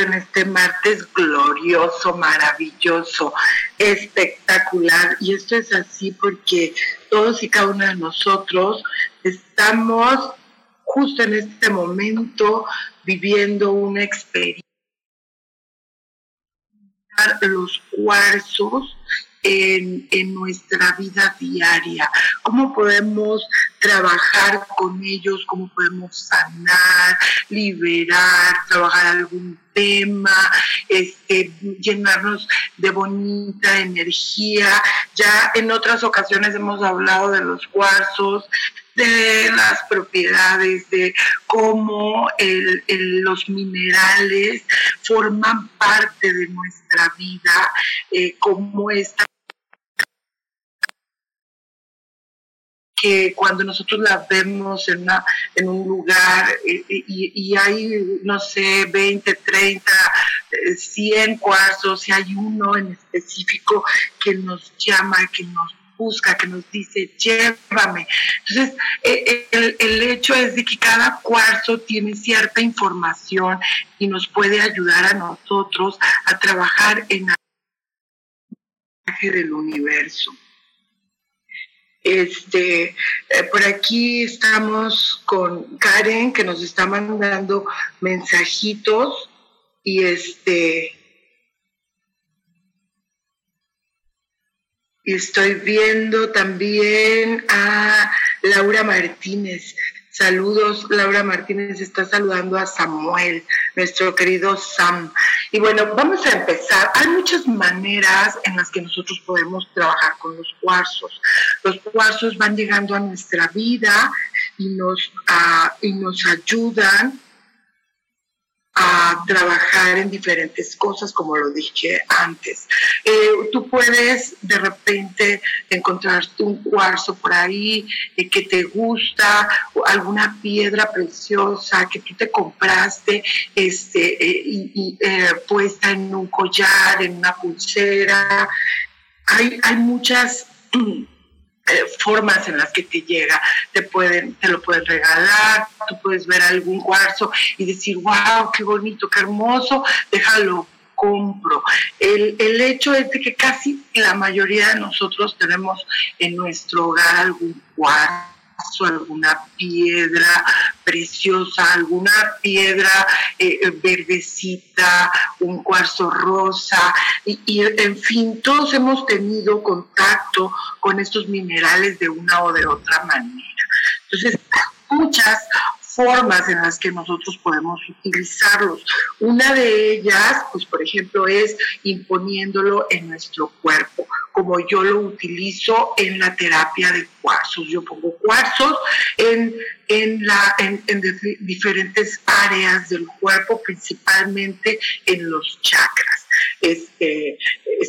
En este martes glorioso, maravilloso, espectacular. Y esto es así porque todos y cada uno de nosotros estamos justo en este momento viviendo una experiencia. Los cuarzos en, nuestra vida diaria, cómo podemos trabajar con ellos, cómo podemos sanar, liberar, trabajar algún tema, este, llenarnos de bonita energía. Ya en otras ocasiones hemos hablado de los cuarzos, de las propiedades, de cómo los minerales forman parte de nuestra vida, eh, cómo esta que cuando nosotros la vemos en, una, en un lugar eh, eh, y, hay, no sé, 20, 30, 100 cuarzos y hay uno en específico que nos llama, que nos busca, que nos dice, llévame. Entonces, eh, el, el, hecho es de que cada cuarzo tiene cierta información y nos puede ayudar a nosotros a trabajar en el del universo. Este, eh, por aquí estamos con Karen que nos está mandando mensajitos y este y estoy viendo también a Laura Martínez Saludos, Laura Martínez está saludando a Samuel, nuestro querido Sam. Y bueno, vamos a empezar. Hay muchas maneras en las que nosotros podemos trabajar con los cuarzos. Los cuarzos van llegando a nuestra vida y nos, uh, y nos ayudan a trabajar en diferentes cosas, como lo dije antes. Eh, tú puedes de repente encontrarte un cuarzo por ahí eh, que te gusta, alguna piedra preciosa que tú te compraste este, eh, y, puesta en un collar, en una pulsera. Hay, hay muchas eh, formas en las que te llega. Te, pueden, te lo pueden regalar, tú puedes ver algún cuarzo y decir, wow, qué bonito, qué hermoso, déjalo compro. El, el hecho es de que casi la mayoría de nosotros tenemos en nuestro hogar algún cuarzo alguna piedra preciosa, alguna piedra eh, verdecita, un cuarzo rosa, y, y, en fin, todos hemos tenido contacto con estos minerales de una o de otra manera. Entonces, muchas formas en las que nosotros podemos utilizarlos. Una de ellas, pues por ejemplo, es imponiéndolo en nuestro cuerpo, como yo lo utilizo en la terapia de cuarzos. Yo pongo cuarzos en, en, la, en, diferentes áreas del cuerpo, principalmente en los chakras. Este,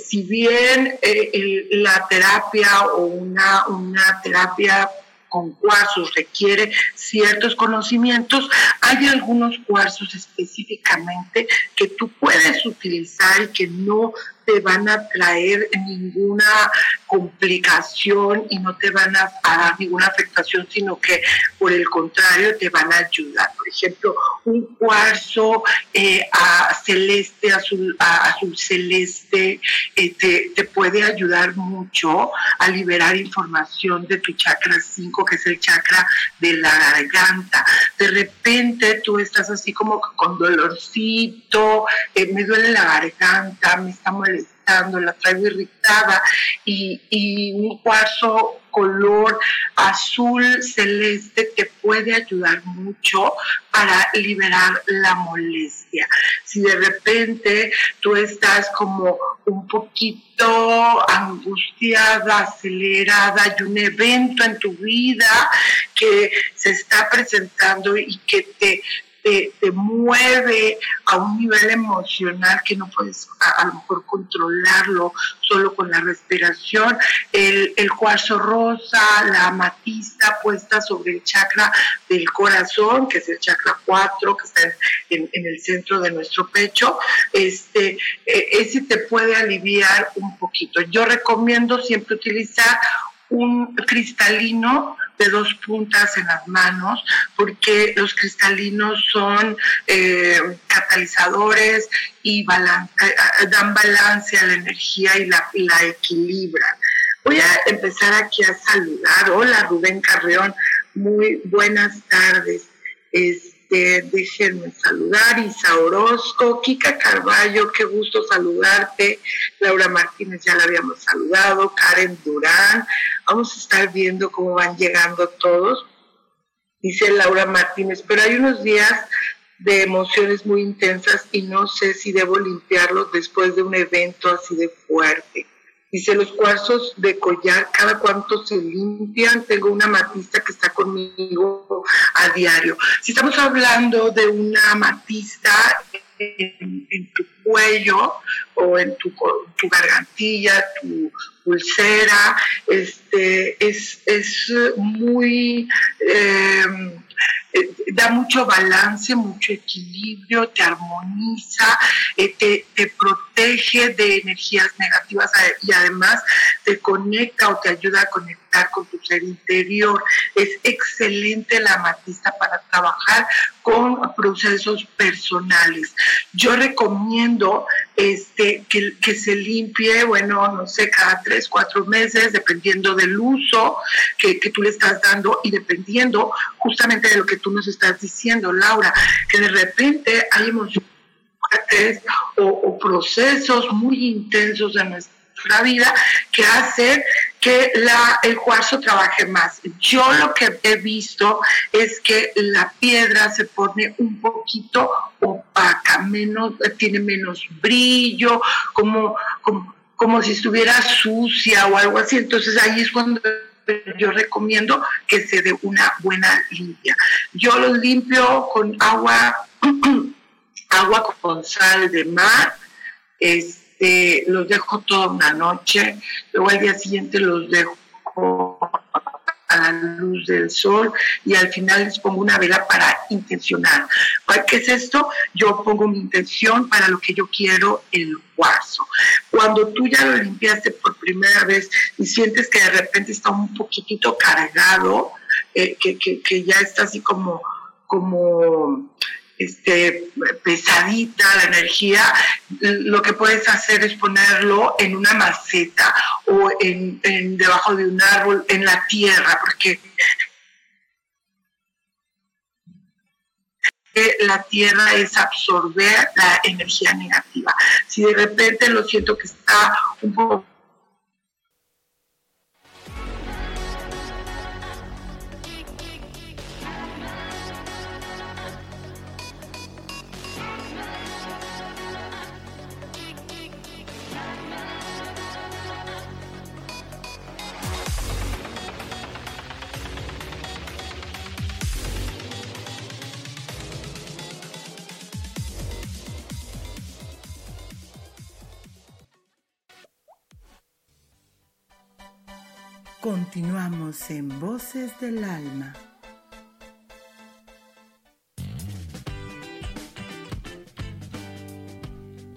si bien eh, la terapia o una, una terapia con cuarzos requiere ciertos conocimientos, hay algunos cuarzos específicamente que tú puedes utilizar y que no te van a traer ninguna complicación y no te van a, dar ninguna afectación, sino que por el contrario te van a ayudar. Por ejemplo, un cuarzo eh, a celeste, azul, azul celeste, eh, te, te, puede ayudar mucho a liberar información de tu chakra 5, que es el chakra de la garganta. De repente tú estás así como con dolorcito, eh, me duele la garganta, me está molestando, la traigo irritada y, y un cuarzo color azul celeste te puede ayudar mucho para liberar la molestia. Si de repente tú estás como un poquito angustiada, acelerada, hay un evento en tu vida que se está presentando y que te te, mueve a un nivel emocional que no puedes a, lo mejor controlarlo solo con la respiración. El, cuarzo rosa, la amatista puesta sobre el chakra del corazón, que es el chakra 4, que está en, el centro de nuestro pecho, este, e, ese te puede aliviar un poquito. Yo recomiendo siempre utilizar un cristalino de dos puntas en las manos, porque los cristalinos son eh, catalizadores y eh, dan balance a la energía y la, la equilibran. Voy a empezar aquí a saludar. Hola Rubén Carreón, muy buenas tardes. Este, déjenme saludar, Isa Orozco, Kika Carballo, qué gusto saludarte, Laura Martínez ya la habíamos saludado, Karen Durán, vamos a estar viendo cómo van llegando todos, dice Laura Martínez, pero hay unos días de emociones muy intensas y no sé si debo limpiarlos después de un evento así de fuerte. Dice, los cuarzos de collar, cada cuánto se limpian. Tengo una matista que está conmigo a diario. Si estamos hablando de una matista en, tu cuello o en tu, tu gargantilla, tu pulsera, este, es, es muy... Eh, eh, da mucho balance, mucho equilibrio, te armoniza, eh, te, te, protege de energías negativas y además te conecta o te ayuda a conectar con tu ser interior. Es excelente la amatista para trabajar con procesos personales. Yo recomiendo este, que, que se limpie, bueno, no sé, cada tres, cuatro meses, dependiendo del uso que, que tú le estás dando y dependiendo justamente de lo que tú nos estás diciendo, Laura, que de repente hay emociones o, o procesos muy intensos en nuestra vida que hacen que la, el cuarzo trabaje más. Yo lo que he visto es que la piedra se pone un poquito opaca, menos, tiene menos brillo, como, como, como si estuviera sucia o algo así. Entonces ahí es cuando yo recomiendo que se dé una buena limpia. Yo los limpio con agua, agua con sal de mar, este, los dejo toda una noche, luego al día siguiente los dejo a la luz del sol y al final les pongo una vela para intencionar. ¿Qué es esto? Yo pongo mi intención para lo que yo quiero el cuarzo. Cuando tú ya lo limpiaste por primera vez y sientes que de repente está un poquitito cargado, eh, que, que, que ya está así como, como este, pesadita la energía, lo que puedes hacer es ponerlo en una maceta o en, debajo de un árbol, en la tierra, porque la tierra es absorber la energía negativa. Si de repente lo siento que está un poco Continuamos en Voces del Alma.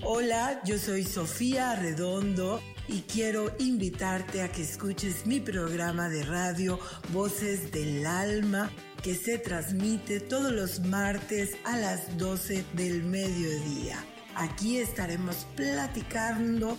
Hola, yo soy Sofía Redondo y quiero invitarte a que escuches mi programa de radio Voces del Alma que se transmite todos los martes a las 12 del mediodía. Aquí estaremos platicando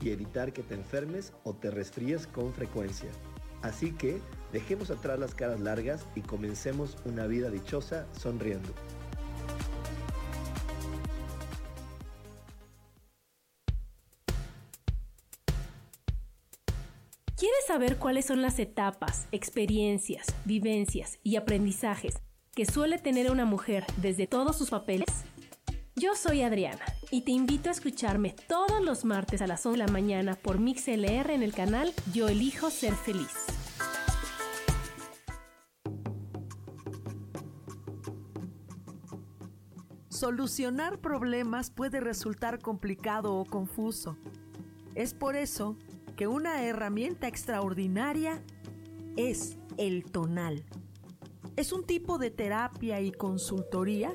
y evitar que te enfermes o te resfríes con frecuencia. Así que dejemos atrás las caras largas y comencemos una vida dichosa sonriendo. ¿Quieres saber cuáles son las etapas, experiencias, vivencias y aprendizajes que suele tener una mujer desde todos sus papeles? Yo soy Adriana y te invito a escucharme todos los martes a las 11 de la mañana por MixLR en el canal Yo elijo ser feliz. Solucionar problemas puede resultar complicado o confuso. Es por eso que una herramienta extraordinaria es el tonal. Es un tipo de terapia y consultoría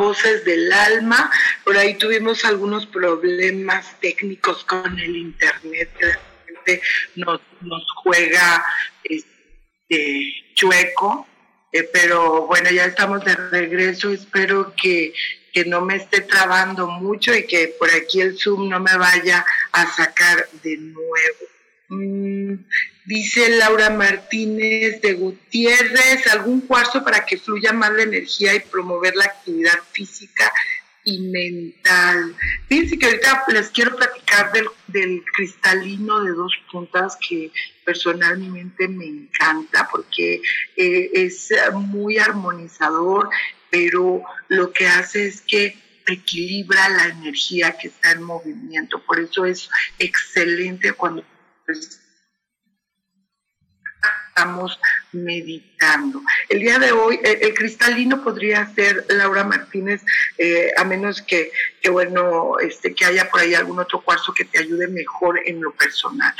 Voces del Alma. Por ahí tuvimos algunos problemas técnicos con el Internet. Que nos, nos juega este, chueco. Eh, pero bueno, ya estamos de regreso. Espero que, que no me esté trabando mucho y que por aquí el Zoom no me vaya a sacar de nuevo. Mm, dice Laura Martínez de Gutiérrez, algún cuarzo para que fluya más la energía y promover la actividad física y mental. Fíjense que ahorita les quiero platicar del, cristalino de dos puntas que personalmente me encanta porque eh, es muy armonizador, pero lo que hace es que equilibra la energía que está en movimiento. Por eso es excelente cuando estamos meditando. El día de hoy, el, cristalino podría ser Laura Martínez, eh, a menos que, que, bueno, este, que haya por ahí algún otro cuarzo que te ayude mejor en lo personal.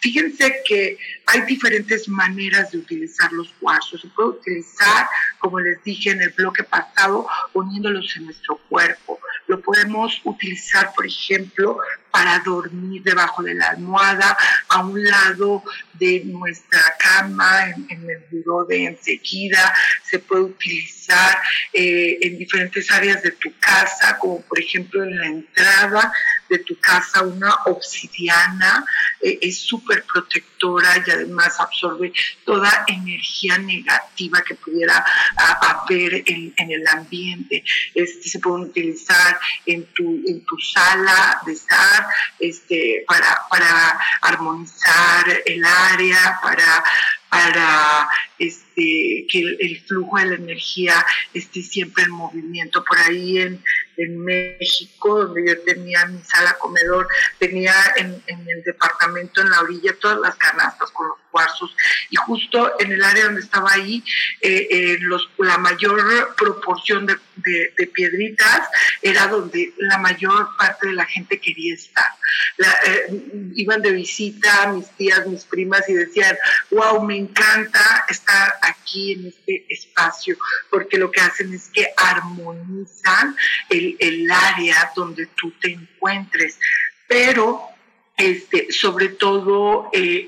Fíjense que hay diferentes maneras de utilizar los cuarzos. Se puede utilizar, como les dije en el bloque pasado, poniéndolos en nuestro cuerpo. Lo podemos utilizar, por ejemplo, para dormir debajo de la almohada, a un lado de nuestra programa en, el buró de enseguida, se puede utilizar eh, en diferentes áreas de tu casa, como por ejemplo en la entrada de tu casa una obsidiana, eh, es súper protectora y además absorbe toda energía negativa que pudiera haber en, el ambiente. Este, se puede utilizar en tu, en tu sala de estar este, para, para armonizar el área, para para este, que el, flujo de la energía esté siempre en movimiento. Por ahí en, en México, donde yo tenía mi sala comedor, tenía en, el departamento, en la orilla, todas las canastas con los cuarzos. Y justo en el área donde estaba ahí, eh, eh, los, la mayor proporción de, piedritas era donde la mayor parte de la gente quería estar. Eh, iban de visita mis tías, mis primas y decían, wow, me encanta estar aquí en este espacio, porque lo que hacen es que armonizan el el, área donde tú te encuentres, pero este, sobre todo eh,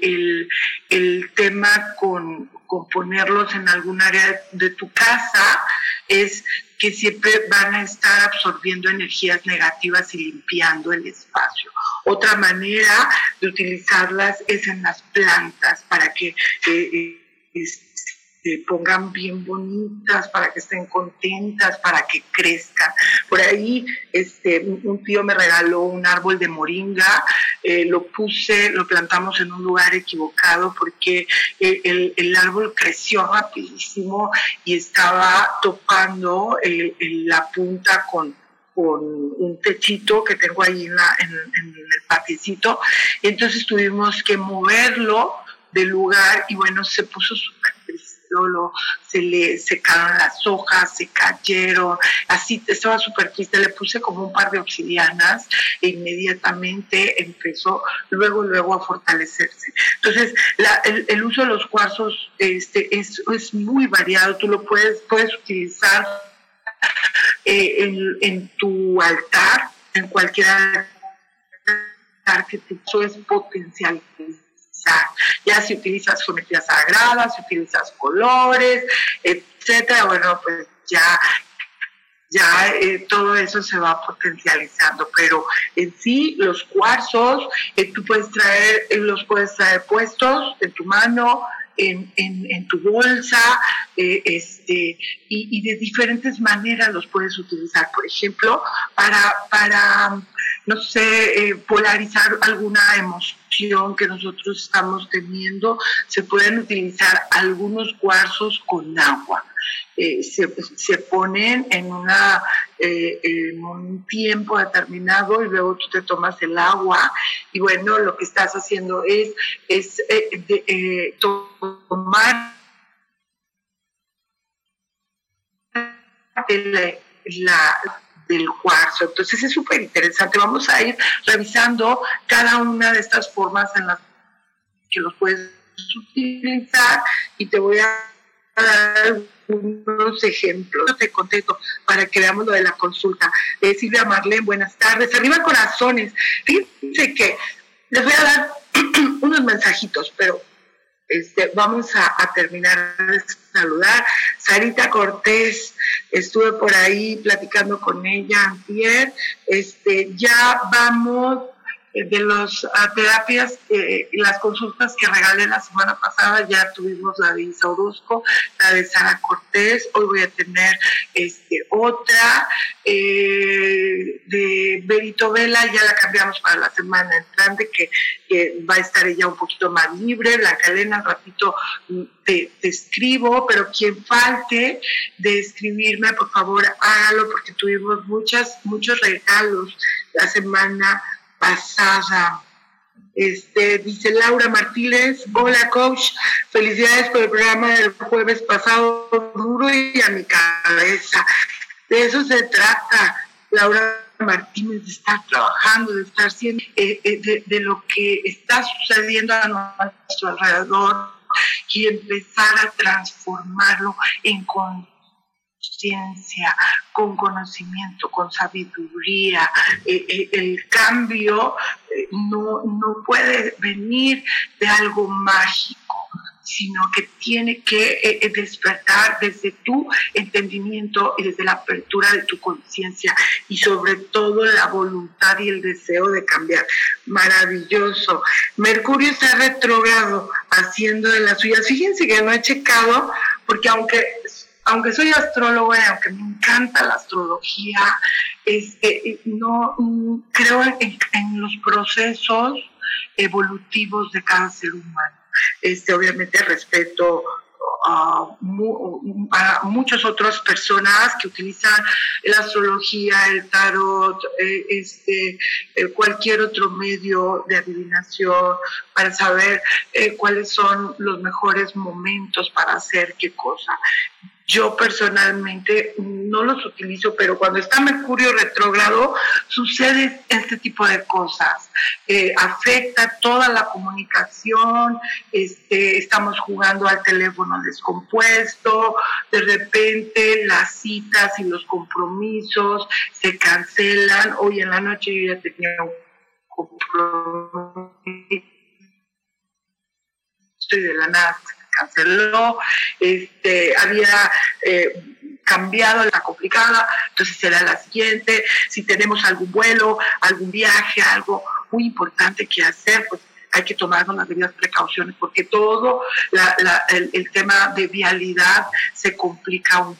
el, tema con, ponerlos en algún área de tu casa es que siempre van a estar absorbiendo energías negativas y limpiando el espacio. Otra manera de utilizarlas es en las plantas para que eh, eh, pongan bien bonitas, para que estén contentas, para que crezcan. Por ahí este, un tío me regaló un árbol de moringa, eh, lo puse, lo plantamos en un lugar equivocado porque eh, el, el, árbol creció rapidísimo y estaba topando eh, la punta con con un techito que tengo ahí en, en, en el paticito. Y entonces tuvimos que moverlo del lugar y bueno, se puso súper se le secaron las hojas, se cayeron, así estaba súper triste, le puse como un par de obsidianas e inmediatamente empezó luego, luego a fortalecerse. Entonces, el, uso de los cuarzos este, es, es muy variado, tú lo puedes, puedes utilizar eh, en, en tu altar, en cualquier altar que te es potencial ya si utilizas geometrías sagradas, si utilizas colores, etcétera, bueno, pues ya ya eh, todo eso se va potencializando, pero en sí los cuarzos eh, tú puedes traer, eh, los puedes traer puestos en tu mano, en, en, tu bolsa, este, y, de diferentes maneras los puedes utilizar. Por ejemplo, para, para no sé, polarizar alguna emoción que nosotros estamos teniendo, se pueden utilizar algunos cuarzos con agua. Eh, se, ponen en, una, eh, un tiempo determinado y luego tú te tomas el agua y bueno, lo que estás haciendo es, es eh, tomar la, del cuarzo. Entonces es súper interesante. Vamos a ir revisando cada una de estas formas en las que los puedes utilizar y te voy a dar unos ejemplos de contexto para que veamos lo de la consulta. Eh, Silvia Marlene, buenas tardes. Arriba corazones. Fíjense que les voy a dar unos mensajitos, pero este, vamos a, terminar de saludar. Sarita Cortés, estuve por ahí platicando con ella ayer. Este, ya vamos de las terapias eh, las consultas que regalé la semana pasada, ya tuvimos la de Isa Orozco, la de Sara Cortés, hoy voy a tener este, otra eh, de Berito Vela, ya la cambiamos para la semana entrante, que, va a estar ella un poquito más libre, la al ratito mm, te, te escribo, pero quien falte de escribirme, por favor, hágalo, porque tuvimos muchas, muchos regalos la semana pasada. Este, dice Laura Martínez, hola coach, felicidades por el programa del jueves pasado, duro y a mi cabeza. De eso se trata, Laura Martínez, de estar trabajando, de estar siendo, eh, eh, de, lo que está sucediendo a nuestro alrededor y empezar a transformarlo en ciencia, con conocimiento, con sabiduría. Eh, eh, el cambio eh, no, no puede venir de algo mágico, sino que tiene que despertar desde tu entendimiento y desde la apertura de tu conciencia y sobre todo la voluntad y el deseo de cambiar. Maravilloso. Mercurio está retrógrado haciendo de las suyas. Fíjense que no he checado porque aunque aunque soy astróloga y aunque me encanta la astrología, este, no creo en los procesos evolutivos de cada ser humano. Este, obviamente respeto a, muchas otras personas que utilizan la astrología, el tarot, eh, este, eh, cualquier otro medio de adivinación para saber eh, cuáles son los mejores momentos para hacer qué cosa. Yo personalmente no los utilizo, pero cuando está Mercurio retrógrado sucede este tipo de cosas. Eh, afecta toda la comunicación, este, estamos jugando al teléfono descompuesto, de repente las citas y los compromisos se cancelan. Hoy en la noche yo ya tenía un compromiso y de la nada canceló, este, había eh, cambiado la complicada, entonces será la siguiente, si tenemos algún vuelo, algún viaje, algo muy importante que hacer, pues hay que tomar las debidas precauciones porque todo el, el, tema de vialidad se complica un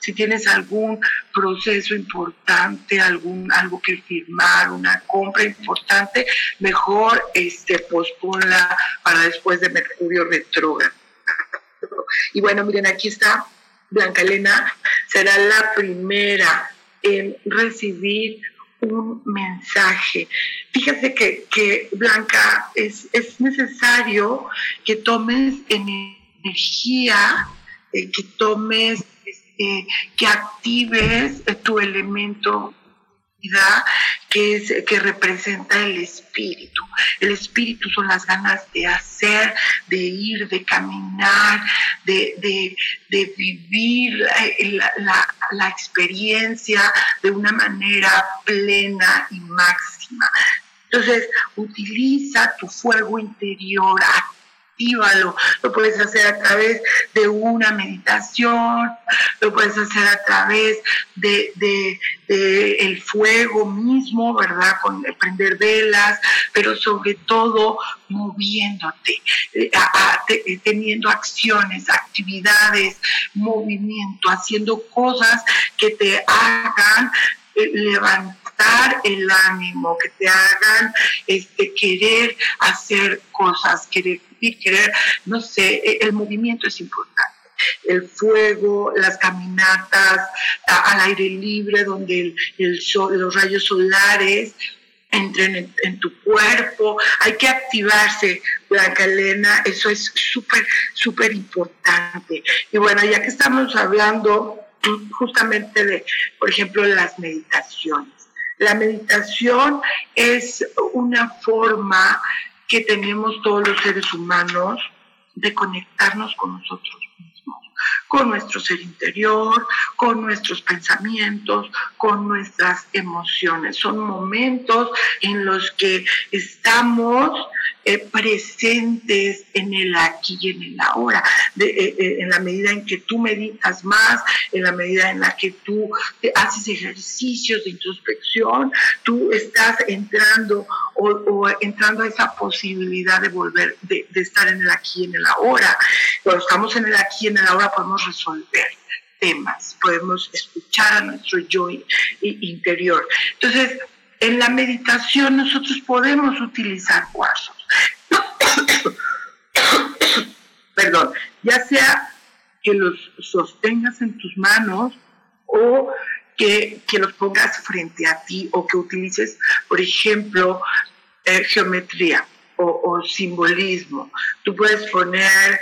si tienes algún proceso importante, algún algo que firmar, una compra importante, mejor este posponla para después de Mercurio retrógrado. Y bueno, miren, aquí está Blanca Elena, será la primera en recibir un mensaje. Fíjate que, que Blanca, es, es, necesario que tomes energía, eh, que tomes eh, que actives tu elemento que, es, que representa el espíritu. El espíritu son las ganas de hacer, de ir, de caminar, de, vivir la, la, experiencia de una manera plena y máxima. Entonces, utiliza tu fuego interior, lo puedes hacer a través de una meditación, lo puedes hacer a través de, el fuego mismo, ¿verdad? Con prender velas, pero sobre todo moviéndote, eh, eh, teniendo acciones, actividades, movimiento, haciendo cosas que te hagan eh, levantar el ánimo, que te hagan este, querer hacer cosas, querer querer, no sé, e, el movimiento es importante el fuego, las caminatas al aire libre, donde el, sol, los rayos solares entren en, tu cuerpo. Hay que activarse, Blanca Elena, eso es súper, súper importante. Y bueno, ya que estamos hablando justamente de, por ejemplo, las meditaciones. La meditación es una forma que tenemos todos los seres humanos de conectarnos con nosotros con nuestro ser interior, con nuestros pensamientos, con nuestras emociones. Son momentos en los que estamos eh, presentes en el aquí y en el ahora, eh, eh, en la medida en que tú meditas más, en la medida en la que tú haces ejercicios de introspección, tú estás entrando o, entrando a esa posibilidad de volver, de, estar en el aquí y en el ahora. Cuando estamos en el aquí y en el ahora podemos resolver temas, podemos escuchar a nuestro yo interior. Entonces, en la meditación nosotros podemos utilizar cuarzos. Perdón, ya sea que los sostengas en tus manos o que, los pongas frente a ti o que utilices, por ejemplo, eh, geometría o, o, simbolismo. Tú puedes poner,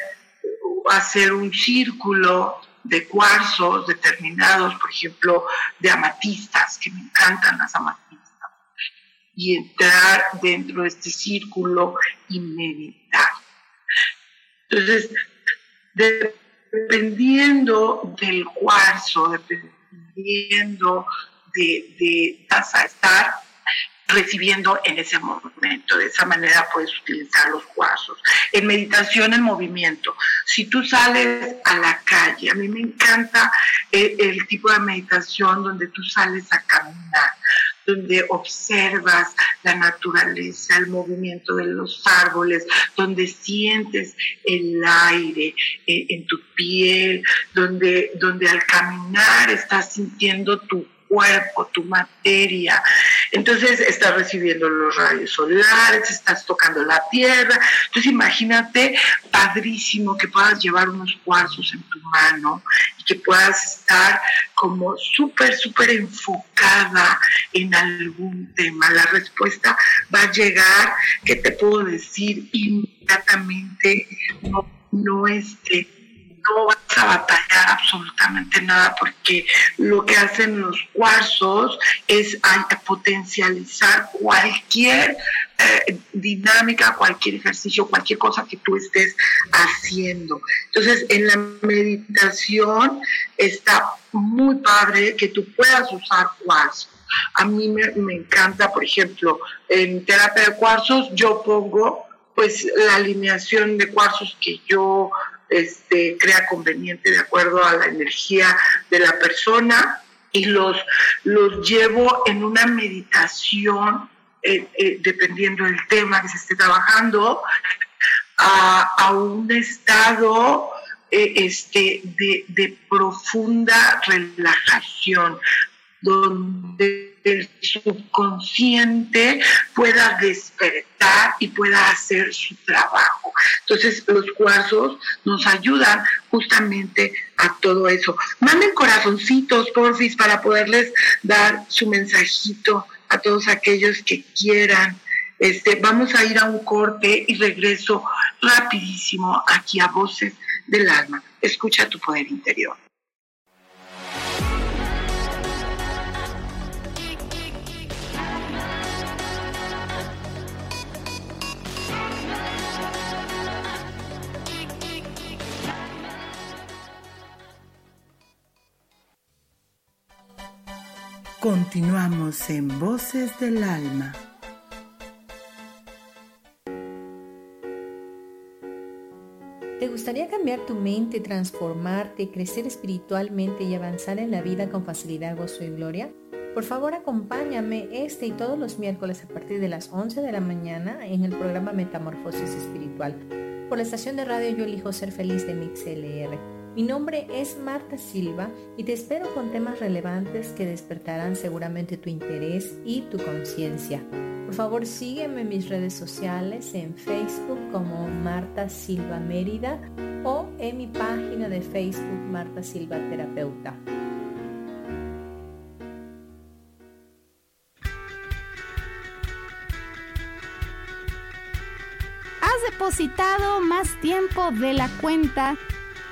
hacer un círculo de cuarzos determinados, por ejemplo, de amatistas, que me encantan las amatistas y entrar dentro de este círculo y meditar. Entonces, dependiendo del cuarzo, dependiendo de, de a estar, recibiendo en ese momento. De esa manera puedes utilizar los cuarzos. En meditación en movimiento, si tú sales a la calle, a mí me encanta el, el tipo de meditación donde tú sales a caminar donde observas la naturaleza, el movimiento de los árboles, donde sientes el aire eh, en tu piel, donde, donde al caminar estás sintiendo tu cuerpo, tu materia. Entonces estás recibiendo los rayos solares, estás tocando la tierra. Entonces imagínate, padrísimo, que puedas llevar unos cuarzos en tu mano y que puedas estar como súper, súper enfocada en algún tema. La respuesta va a llegar, que te puedo decir inmediatamente, no, no este no vas a batallar absolutamente nada porque lo que hacen los cuarzos es potencializar cualquier eh, dinámica, cualquier ejercicio, cualquier cosa que tú estés haciendo. Entonces, en la meditación está muy padre que tú puedas usar cuarzos. A mí me, me encanta, por ejemplo, en terapia de cuarzos yo pongo pues la alineación de cuarzos que yo este, crea conveniente de acuerdo a la energía de la persona y los, los llevo en una meditación, eh, eh, dependiendo del tema que se esté trabajando, a, un estado eh, este, de, de profunda relajación, donde el subconsciente pueda despertar y pueda hacer su trabajo. Entonces los cuarzos nos ayudan justamente a todo eso. Manden corazoncitos, porfis, para poderles dar su mensajito a todos aquellos que quieran. Este, vamos a ir a un corte y regreso rapidísimo aquí a Voces del Alma. Escucha tu poder interior. Continuamos en Voces del Alma. ¿Te gustaría cambiar tu mente, transformarte, crecer espiritualmente y avanzar en la vida con facilidad, gozo y gloria? Por favor, acompáñame este y todos los miércoles a partir de las 11 de la mañana en el programa Metamorfosis Espiritual por la estación de radio Yo elijo ser feliz de MixLR. Mi nombre es Marta Silva y te espero con temas relevantes que despertarán seguramente tu interés y tu conciencia. Por favor sígueme en mis redes sociales en Facebook como Marta Silva Mérida o en mi página de Facebook Marta Silva Terapeuta. Has depositado más tiempo de la cuenta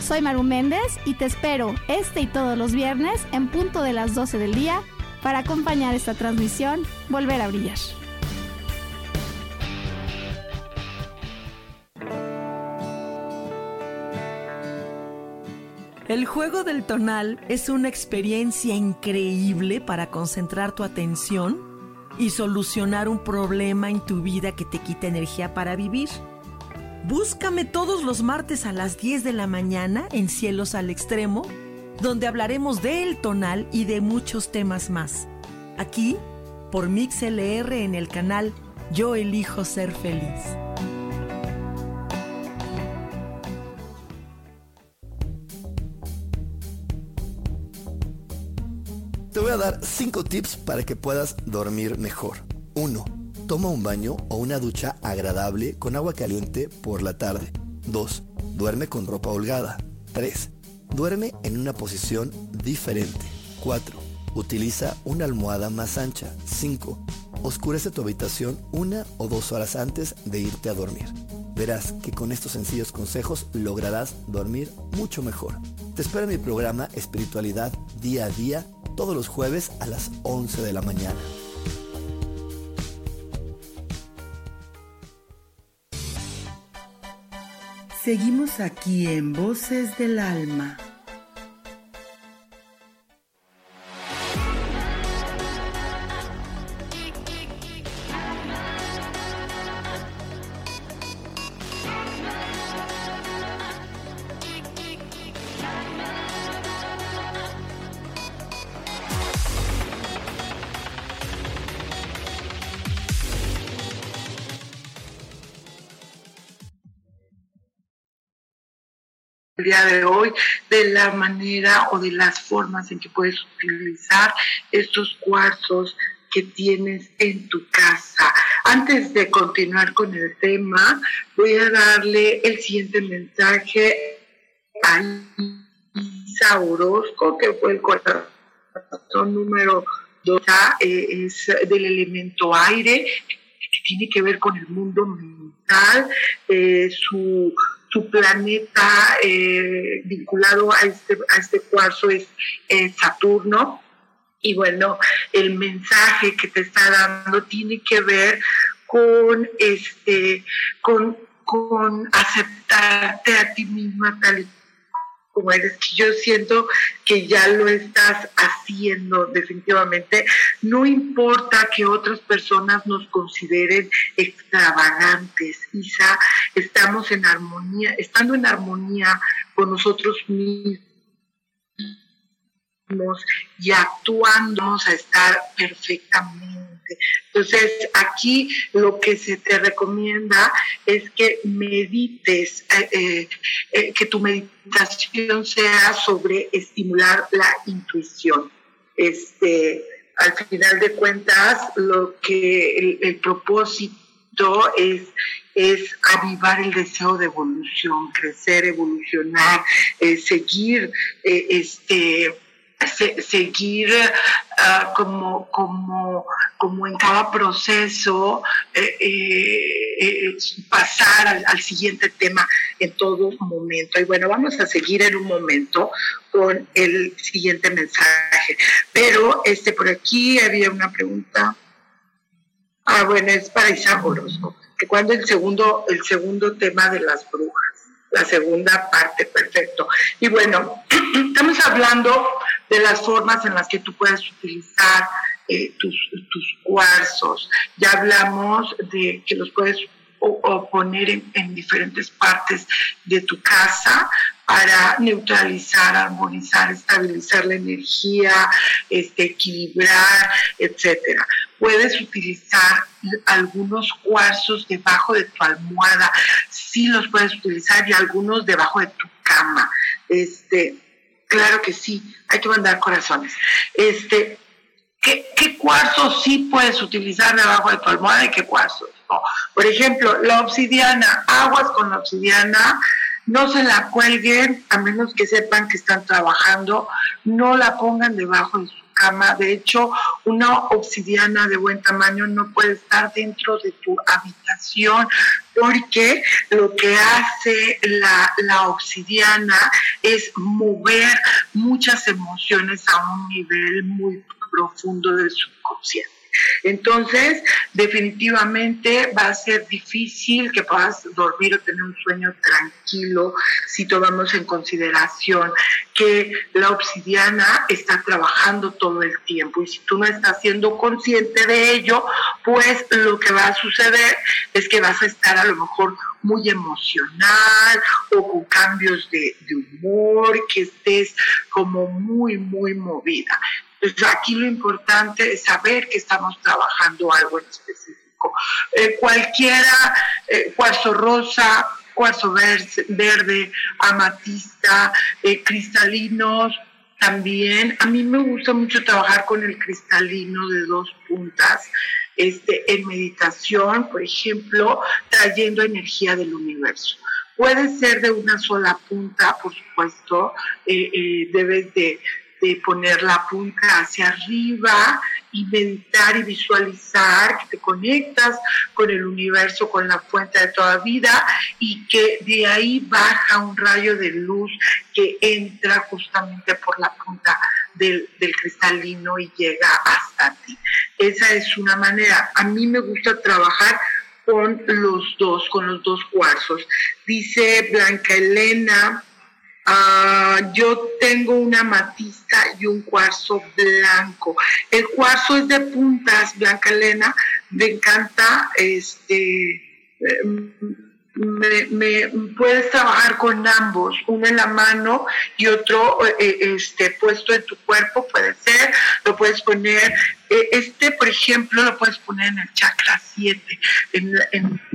Soy Maru Méndez y te espero este y todos los viernes en punto de las 12 del día para acompañar esta transmisión Volver a Brillar. El juego del tonal es una experiencia increíble para concentrar tu atención y solucionar un problema en tu vida que te quita energía para vivir. Búscame todos los martes a las 10 de la mañana en Cielos al Extremo, donde hablaremos del tonal y de muchos temas más. Aquí, por MixLR en el canal Yo elijo ser feliz. Te voy a dar 5 tips para que puedas dormir mejor. 1 Toma un baño o una ducha agradable con agua caliente por la tarde. 2. Duerme con ropa holgada. 3. Duerme en una posición diferente. 4. Utiliza una almohada más ancha. 5. oscurece tu habitación una o dos horas antes de irte a dormir. Verás que con estos sencillos consejos lograrás dormir mucho mejor. Te espero en mi programa Espiritualidad Día a Día todos los jueves a las 11 de la mañana. Seguimos aquí en Voces del Alma. De hoy de la manera o de las formas en que puedes utilizar estos cuarzos que tienes en tu casa. Antes de continuar con el tema, voy a darle el siguiente mensaje a Isa Orozco, que fue el corazón número 2, eh, es del elemento aire, que tiene que ver con el mundo mental, eh, su su planeta eh, vinculado a este, a este cuarzo es Saturno. Y bueno, el mensaje que te está dando tiene que ver con este, con, con aceptarte a ti misma tal y como eres, que yo siento que ya lo estás haciendo definitivamente. No importa que otras personas nos consideren extravagantes, Isa, estamos en armonía, estando en armonía con nosotros mismos y actuando vamos a estar perfectamente. Entonces, aquí lo que se te recomienda es que medites, eh, eh, eh, que tu meditación sea sobre estimular la intuición. Este, al final de cuentas, lo que el, propósito es, es avivar el deseo de evolución, crecer, evolucionar, seguir este seguir ah, como, como, como en cada proceso, eh, eh, eh, pasar al, siguiente tema en todo momento. Y bueno, vamos a seguir en un momento con el siguiente mensaje. Pero este por aquí había una pregunta. Ah, bueno, es para Isa que cuando el segundo, el segundo tema de las brujas la segunda parte, perfecto. Y bueno, estamos hablando de las formas en las que tú puedes utilizar eh, tus, tus cuarzos. Ya hablamos de que los puedes poner en, diferentes partes de tu casa para neutralizar, armonizar, estabilizar la energía, este, equilibrar, etcétera. Puedes utilizar algunos cuarzos debajo de tu almohada, sí los puedes utilizar y algunos debajo de tu cama. Este, claro que sí, hay que mandar corazones. Este, ¿qué, qué cuarzos sí puedes utilizar debajo de tu almohada y qué cuarzos? No. Por ejemplo, la obsidiana, aguas con la obsidiana, no se la cuelguen a menos que sepan que están trabajando, no la pongan debajo de su De hecho, una obsidiana de buen tamaño no puede estar dentro de tu habitación porque lo que hace la, la obsidiana es mover muchas emociones a un nivel muy profundo del subconsciente. Entonces, definitivamente va a ser difícil que puedas dormir o tener un sueño tranquilo si tomamos en consideración que la obsidiana está trabajando todo el tiempo y si tú no estás siendo consciente de ello, pues lo que va a suceder es que vas a estar a lo mejor muy emocional o con cambios de, de humor, que estés como muy, muy movida. Entonces aquí lo importante es saber que estamos trabajando algo en específico. Eh, cualquiera, eh, cuarzo rosa, cuarzo verde, amatista, eh, cristalinos, también. A mí me gusta mucho trabajar con el cristalino de dos puntas. Este, en meditación, por ejemplo, trayendo energía del universo. Puede ser de una sola punta, por supuesto, debes de, de poner la punta hacia arriba meditar y visualizar que te conectas con el universo, con la fuente de toda vida y que de ahí baja un rayo de luz que entra justamente por la punta del, del cristalino y llega hasta ti. Esa es una manera. A mí me gusta trabajar con los dos, con los dos cuarzos. Dice Blanca Elena, ah, yo tengo una matista y un cuarzo blanco. El cuarzo es de puntas, Blanca Elena. Me encanta este. Eh, me, puedes trabajar con ambos, uno en la mano y otro eh, este, puesto en tu cuerpo, puede ser, lo puedes poner, eh, este por ejemplo lo puedes poner en el chakra 7,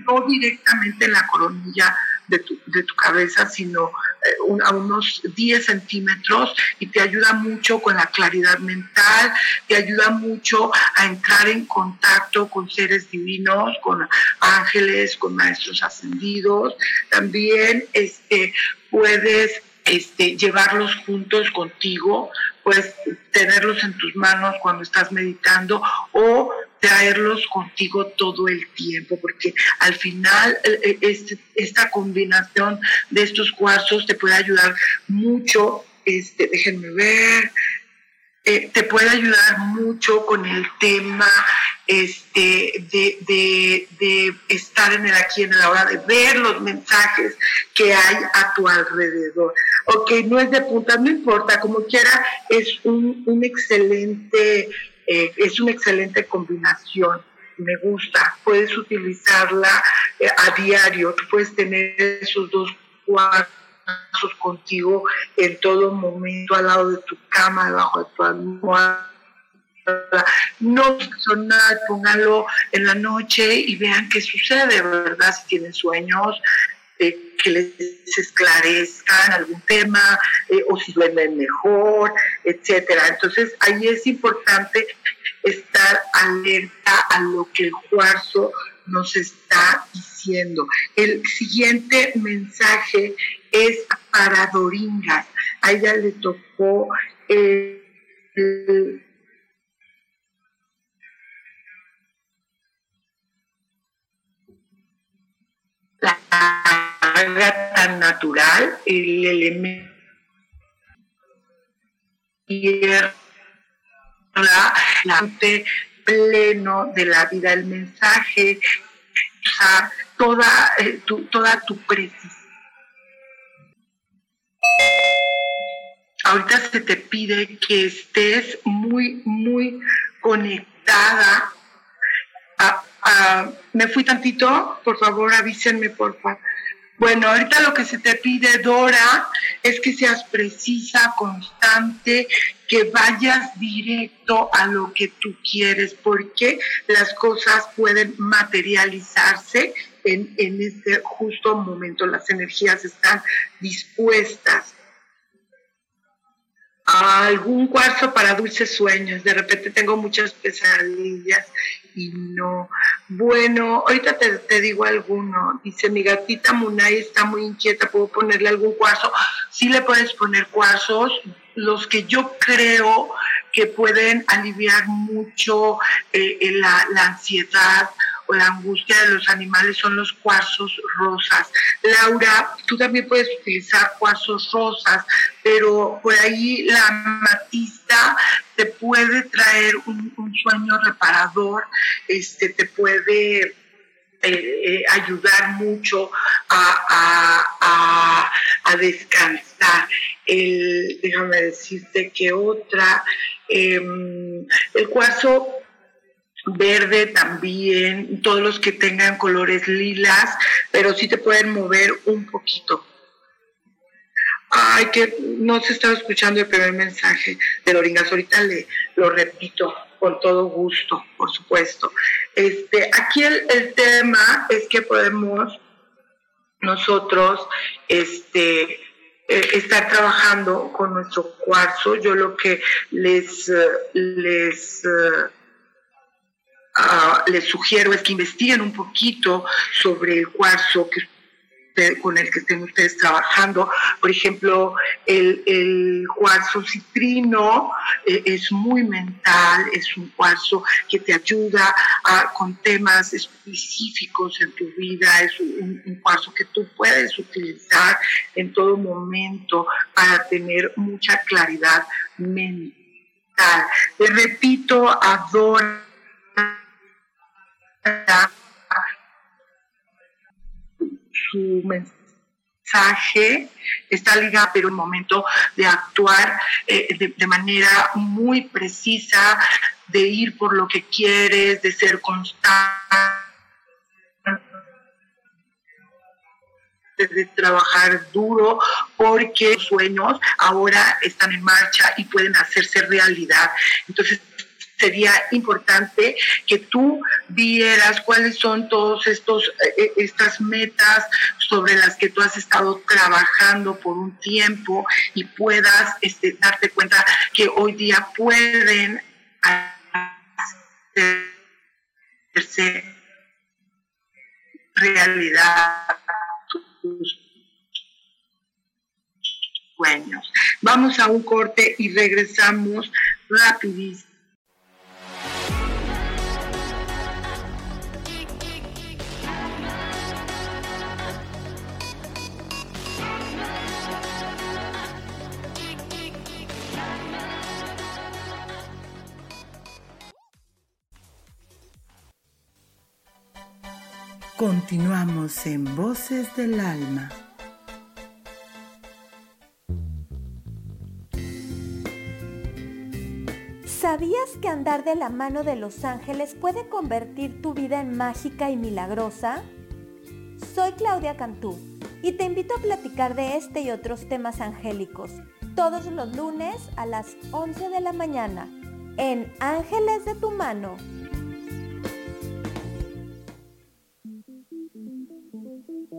no directamente en la coronilla de tu, cabeza, sino eh, a unos 10 centímetros y te ayuda mucho con la claridad mental, te ayuda mucho a entrar en contacto con seres divinos, con ángeles, con maestros ascendidos. También este, puedes este, llevarlos juntos contigo, puedes tenerlos en tus manos cuando estás meditando o traerlos contigo todo el tiempo, porque al final este, esta combinación de estos cuarzos te puede ayudar mucho, este, déjenme ver, eh, te puede ayudar mucho con el tema este, de, de, estar en el aquí, en la hora, de ver los mensajes que hay a tu alrededor. Ok, no es de punta, no importa, como quiera, es un excelente, eh, es una excelente combinación. Me gusta, puedes utilizarla eh, a diario, puedes tener esos dos cuartos contigo en todo momento, al lado de tu cama, debajo de tu almohada. No sonar, póngalo en la noche y vean qué sucede, ¿verdad? Si tienen sueños, eh, que les esclarezcan algún tema eh, o si duermen mejor, etcétera. Entonces ahí es importante estar alerta a lo que el cuarzo nos está diciendo. El siguiente mensaje es para Doringas. A ella le tocó eh, la carga tan natural, el elemento la, la pleno de la vida, el mensaje, toda, eh, tu, toda tu precisión. Ahorita se te pide que estés muy, muy conectada. Me fui tantito, por favor avísenme, por favor. Bueno, ahorita lo que se te pide, Dora, es que seas precisa, constante, que vayas directo a lo que tú quieres, porque las cosas pueden materializarse en, en este justo momento. Las energías están dispuestas algún cuarzo para dulces sueños. De repente tengo muchas pesadillas y no. Bueno, ahorita te, digo alguno. Dice, mi gatita Munay está muy inquieta, ¿puedo ponerle algún cuarzo? Sí le puedes poner cuarzos, los que yo creo que pueden aliviar mucho eh, la, la ansiedad la angustia de los animales son los cuarzos rosas. Laura, tú también puedes utilizar cuarzos rosas, pero por ahí la matista te puede traer un, sueño reparador, este, te puede eh, eh, ayudar mucho a, descansar. déjame decirte que otra, em, el cuarzo verde también, todos los que tengan colores lilas, pero sí te pueden mover un poquito. Ay, que no se estaba escuchando el primer mensaje de Loringas, ahorita le lo repito con todo gusto, por supuesto. Este, aquí el, el tema es que podemos nosotros este, eh, estar trabajando con nuestro cuarzo. Yo lo que les, eh, les eh, les sugiero es que investiguen un poquito sobre el cuarzo, que con el que estén ustedes trabajando. Por ejemplo, el, el cuarzo citrino eh, es muy mental, es un cuarzo que te ayuda a, con temas específicos en tu vida, es un, un cuarzo que tú puedes utilizar en todo momento para tener mucha claridad mental. Te repito, adora su mensaje está ligado, pero el momento de actuar eh, de, manera muy precisa, de ir por lo que quieres, de ser constante de trabajar duro porque los sueños ahora están en marcha y pueden hacerse realidad. Entonces, sería importante que tú vieras cuáles son todos estos eh, eh, estas metas sobre las que tú has estado trabajando por un tiempo y puedas este, darte cuenta que hoy día pueden hacerse realidad tus sueños. Vamos a un corte y regresamos rapidísimo. Continuamos en Voces del Alma. ¿Sabías que andar de la mano de los ángeles puede convertir tu vida en mágica y milagrosa? Soy Claudia Cantú y te invito a platicar de este y otros temas angélicos todos los lunes a las 11 de la mañana en Ángeles de tu mano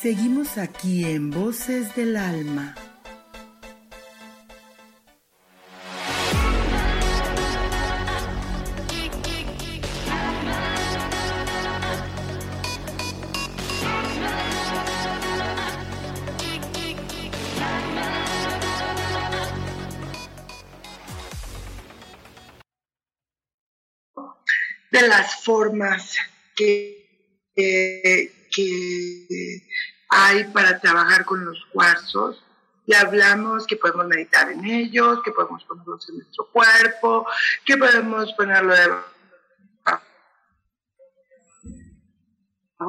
Seguimos aquí en Voces del Alma. de las formas que, que hay para trabajar con los cuarzos. Ya hablamos que podemos meditar en ellos, que podemos ponerlos en nuestro cuerpo, que podemos ponerlo debajo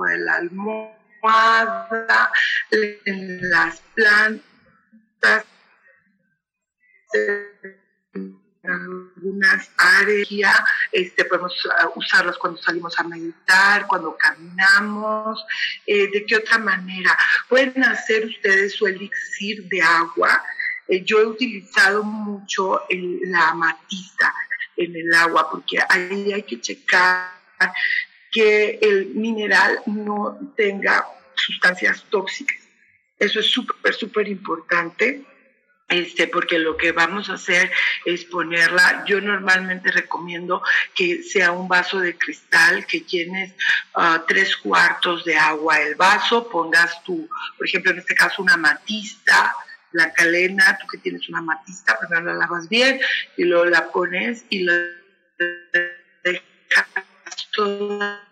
de la almohada, en las plantas, algunas áreas, este, podemos ah, usarlas cuando salimos a meditar, cuando caminamos, eh, de qué otra manera. Pueden hacer ustedes su elixir de agua. Eh, yo he utilizado mucho la amatista en el agua porque ahí hay que checar que el mineral no tenga sustancias tóxicas Eso es súper, súper importante. Este, porque lo que vamos a hacer es ponerla, yo normalmente recomiendo que sea un vaso de cristal, que llenes ah, tres cuartos de agua el vaso, pongas tu, por ejemplo, en este caso una matista, la calena, tú que tienes una matista, primero la lavas bien y luego la pones y la dejas toda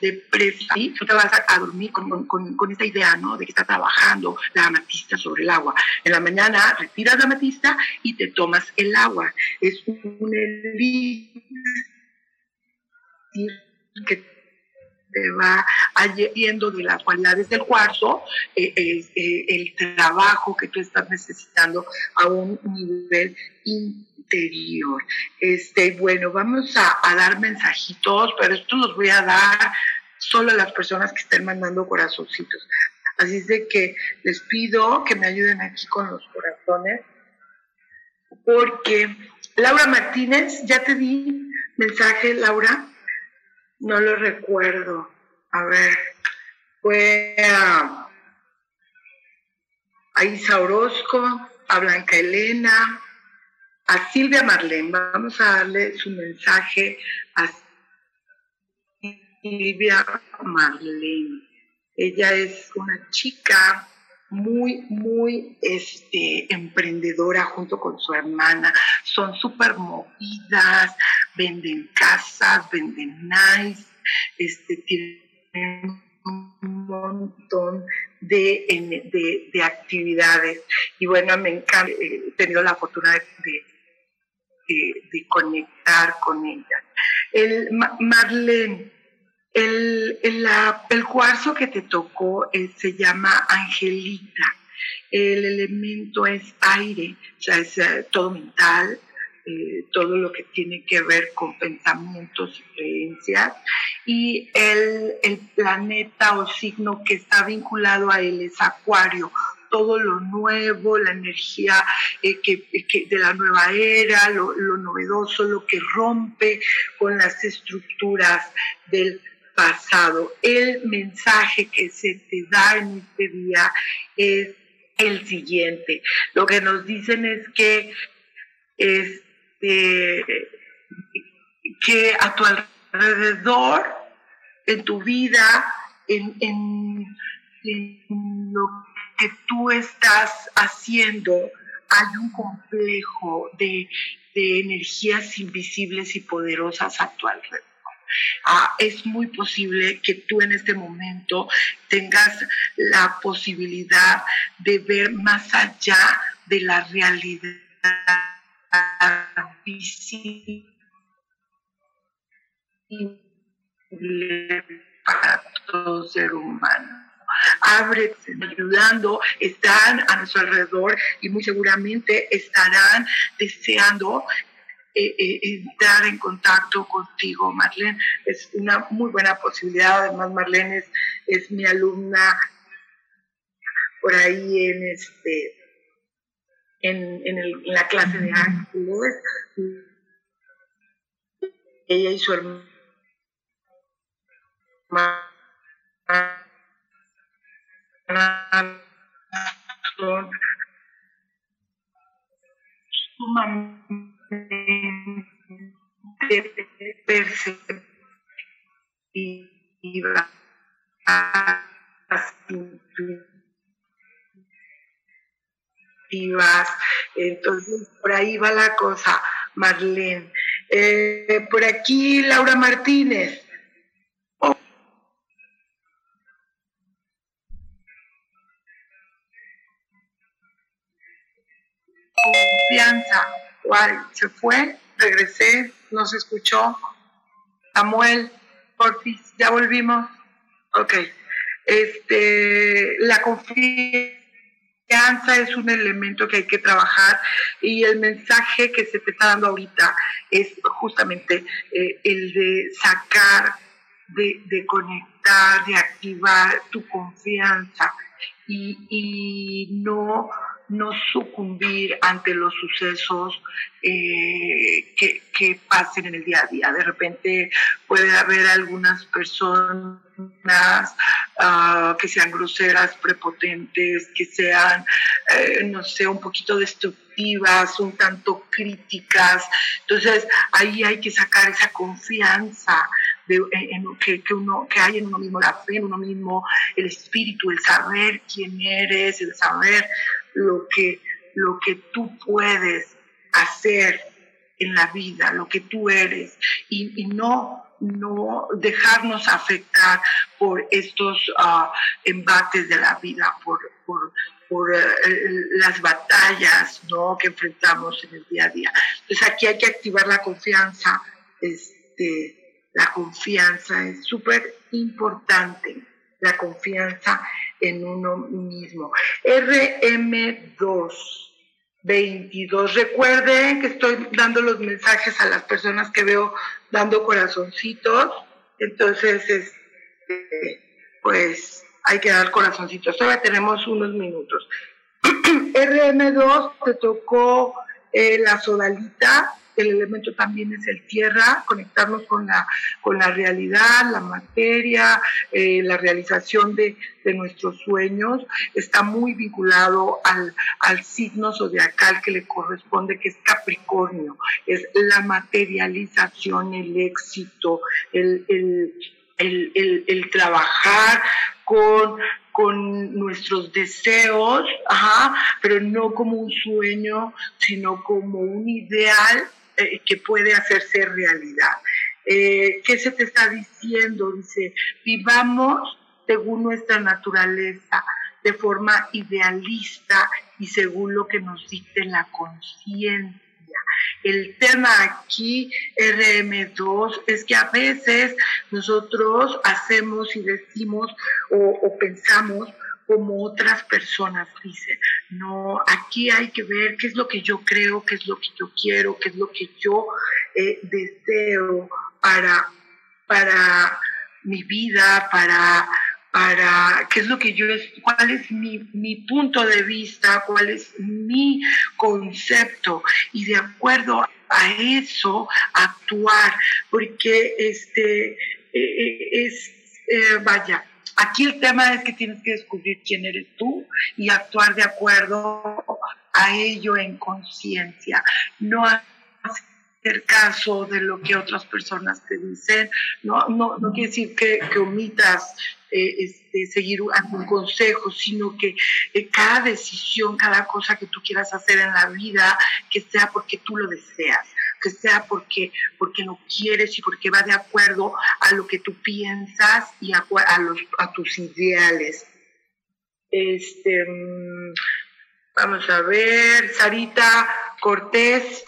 de preferir, tú te vas a, dormir con, con, con, esta idea, ¿no? De que está trabajando la amatista sobre el agua. En la mañana retiras la amatista y te tomas el agua. Es un que te va viendo de las cualidades del cuarzo, eh, eh, el trabajo que tú estás necesitando a un nivel interior. Este, bueno, vamos a, dar mensajitos, pero esto los voy a dar solo a las personas que estén mandando corazoncitos. Así es de que les pido que me ayuden aquí con los corazones, porque Laura Martínez, ya te di mensaje, Laura. No lo recuerdo. A ver, fue a, Isa Orozco, a Blanca Elena, a Silvia Marlene. Vamos a darle su mensaje a Silvia Marlene. Ella es una chica muy, muy este, emprendedora junto con su hermana. Son súper movidas, venden casas, venden nice, este, tienen un montón de, de, actividades. Y bueno, me encanta, he tenido la fortuna de, de conectar con ella. El, Marlene, el, el, cuarzo que te tocó eh, se llama Angelita. El elemento es aire, o sea, es eh, todo mental, eh, todo lo que tiene que ver con pensamientos y creencias. Y el, el planeta o signo que está vinculado a él es Acuario, todo lo nuevo, la energía que, de la nueva era, lo, novedoso, lo que rompe con las estructuras del pasado. El mensaje que se te da en este día es el siguiente. Lo que nos dicen es que, este, que a tu alrededor, en tu vida, en, en, lo que tú estás haciendo, hay un complejo de, de energías invisibles y poderosas a tu alrededor. Es muy posible que tú en este momento tengas la posibilidad de ver más allá de la realidad visible para todo ser humano abre ayudando, están a nuestro alrededor y muy seguramente estarán deseando eh, eh, entrar en contacto contigo, Marlene. Es una muy buena posibilidad. Además, Marlene es, es mi alumna por ahí en este en, en, el, en la clase de ángeles. Ella y su hermana son sumamente entonces por ahí va la cosa Marlene. Eh, por aquí Laura Martínez confianza se fue, regresé, no se escuchó. Samuel, Ortiz, ya volvimos. Ok. Este, la confianza es un elemento que hay que trabajar y el mensaje que se te está dando ahorita es justamente eh, el de sacar, de, de conectar, de activar tu confianza y, no, no sucumbir ante los sucesos eh, que, que, pasen en el día a día. De repente puede haber algunas personas uh, que sean groseras, prepotentes, que sean, eh, no sé, un poquito destructivas, un tanto críticas. Entonces ahí hay que sacar esa confianza de, que, que, uno, que hay en uno mismo, la fe en uno mismo, el espíritu, el saber quién eres, el saber lo que, lo que tú puedes hacer en la vida, lo que tú eres, y, no no dejarnos afectar por estos uh, embates de la vida, por, por, por uh, las batallas ¿no? que enfrentamos en el día a día. Entonces aquí hay que activar la confianza, este, la confianza es súper importante, la confianza en uno mismo. RM2. 22. Recuerden que estoy dando los mensajes a las personas que veo dando corazoncitos. Entonces, este, pues hay que dar corazoncitos. Todavía tenemos unos minutos. RM2 te tocó eh, la sodalita el elemento también es el tierra, conectarnos con la, con la realidad, la materia, eh, la realización de, nuestros sueños, está muy vinculado al, al signo zodiacal que le corresponde, que es Capricornio, es la materialización, el éxito, el, el trabajar con con nuestros deseos, ajá, pero no como un sueño, sino como un ideal eh, que puede hacerse realidad. Eh, ¿Qué se te está diciendo? Dice, vivamos según nuestra naturaleza, de forma idealista y según lo que nos dicte la conciencia. El tema aquí, RM2, es que a veces nosotros hacemos y decimos o pensamos como otras personas dicen. No, aquí hay que ver qué es lo que yo creo, qué es lo que yo quiero, qué es lo que yo eh, deseo para, para mi vida, para, para qué es lo que yo, cuál es mi, mi punto de vista, cuál es mi concepto y de acuerdo a eso actuar, porque este eh, eh, es, vaya, Aquí el tema es que tienes que descubrir quién eres tú y actuar de acuerdo a ello en conciencia. No hacer caso de lo que otras personas te dicen. No, no, no quiere decir que, omitas eh, este, seguir algún consejo, sino que eh, cada decisión, cada cosa que tú quieras hacer en la vida, que sea porque tú lo deseas que sea porque, porque lo quieres y porque va de acuerdo a lo que tú piensas y a, a, los, a tus ideales. Este, mm, vamos a ver, Sarita Cortés,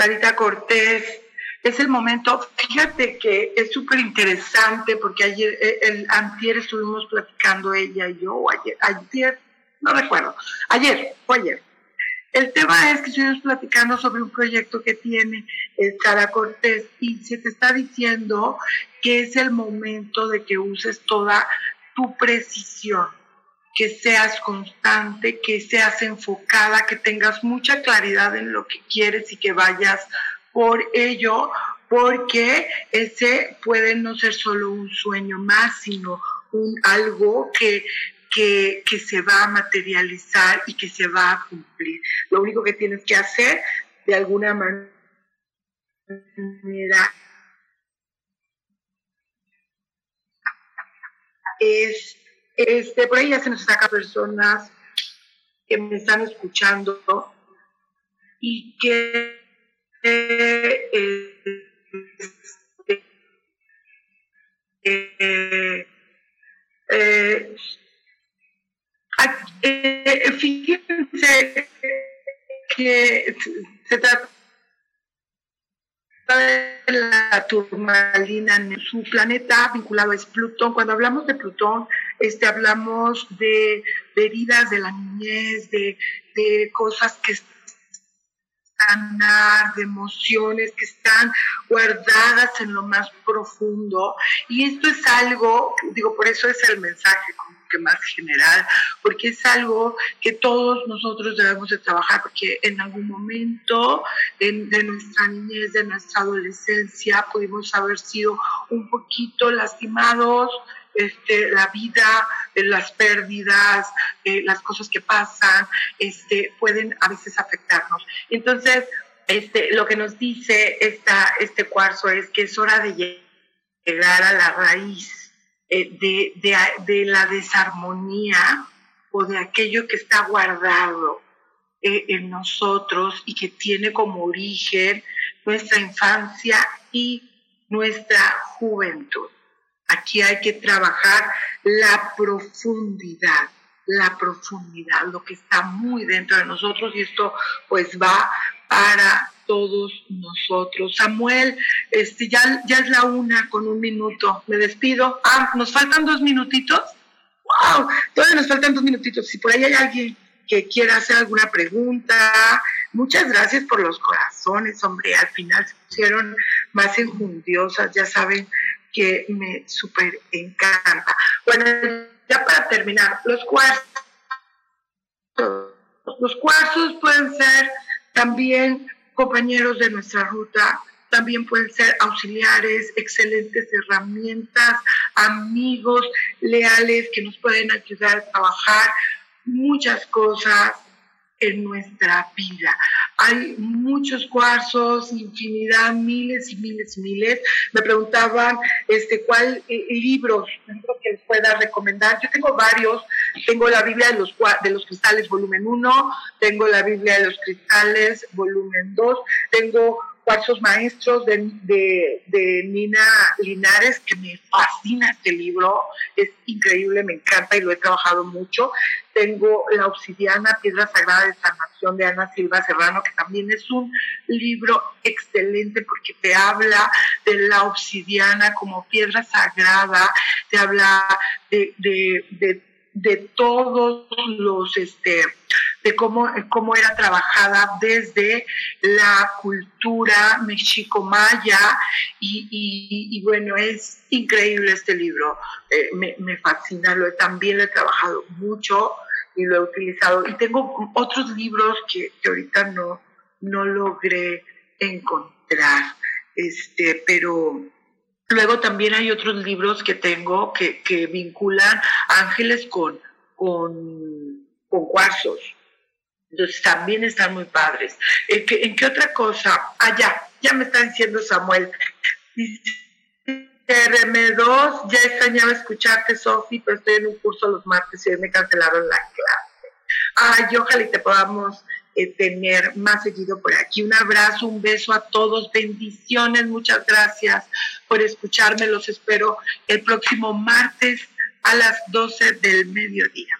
Sarita Cortés, es el momento, fíjate que es súper interesante porque ayer, eh, el, antier estuvimos platicando ella y yo, ayer, ayer, no recuerdo, ayer, fue ayer, el tema es que estuvimos platicando sobre un proyecto que tiene Sara Cortés y se te está diciendo que es el momento de que uses toda tu precisión, que seas constante, que seas enfocada, que tengas mucha claridad en lo que quieres y que vayas por ello, porque ese puede no ser solo un sueño más, sino un algo que que, se va a materializar y que se va a cumplir. Lo único que tienes que hacer, de alguna manera, es, este, por ahí ya se nos saca personas que me están escuchando y que eh, eh, eh, eh, fíjense que se trata de la turmalina en su planeta vinculado es Plutón. Cuando hablamos de Plutón, este, hablamos de, heridas de la niñez, de, de cosas que están, de emociones que están guardadas en lo más profundo. Y esto es algo, digo, por eso es el mensaje, enfoque más general, porque es algo que todos nosotros debemos de trabajar, porque en algún momento de nuestra niñez, de nuestra adolescencia, pudimos haber sido un poquito lastimados, este, la vida, eh, las pérdidas, eh, las cosas que pasan, este, pueden a veces afectarnos. Entonces, este, lo que nos dice esta, este cuarzo es que es hora de llegar a la raíz eh, de, de, la desarmonía o de aquello que está guardado en nosotros y que tiene como origen nuestra infancia y nuestra juventud. Aquí hay que trabajar la profundidad, la profundidad, lo que está muy dentro de nosotros y esto pues va para todos nosotros. Samuel, este, ya, ya es la una con un minuto. Me despido. Ah, nos faltan dos minutitos. ¡Wow! Todavía nos faltan dos minutitos. Si por ahí hay alguien que quiera hacer alguna pregunta, muchas gracias por los corazones, hombre. Al final se pusieron más enjundiosas, ya saben que me súper encanta. Bueno, ya para terminar, los cuarzos. Los cuarzos pueden ser también compañeros de nuestra ruta, también pueden ser auxiliares, excelentes herramientas, amigos leales que nos pueden ayudar a trabajar muchas cosas en nuestra vida. Hay muchos cuarzos, infinidad, miles y miles y miles. Me preguntaban este, cuál eh, libros que les pueda recomendar. Yo tengo varios. Tengo la Biblia de los, de los Cristales, volumen 1. Tengo la Biblia de los Cristales, volumen 2. Tengo cuarzos maestros de, de, Nina Linares, que me fascina este libro, es increíble, me encanta y lo he trabajado mucho. Tengo La Obsidiana, Piedra Sagrada de Sanación de Ana Silva Serrano, que también es un libro excelente porque te habla de la obsidiana como piedra sagrada, te habla de, de, de todos los... Este, de cómo, cómo era trabajada desde la cultura mexico-maya. Y, bueno, es increíble este libro, eh, me, fascina, lo, también lo he trabajado mucho y lo he utilizado. Y tengo otros libros que, ahorita no, no logré encontrar, este, pero... Luego también hay otros libros que tengo que, que vinculan ángeles con, con, con cuarzos. Entonces también están muy padres. ¿En qué, otra cosa? Ah, ya, me está diciendo Samuel. RM2, ya extrañaba escucharte, Sofi, pero estoy en un curso los martes y me cancelaron la clase. Ay, ojalá y te podamos eh, tener más seguido por aquí. Un abrazo, un beso a todos, bendiciones, muchas gracias por escucharme. Los espero el próximo martes a las 12 del mediodía.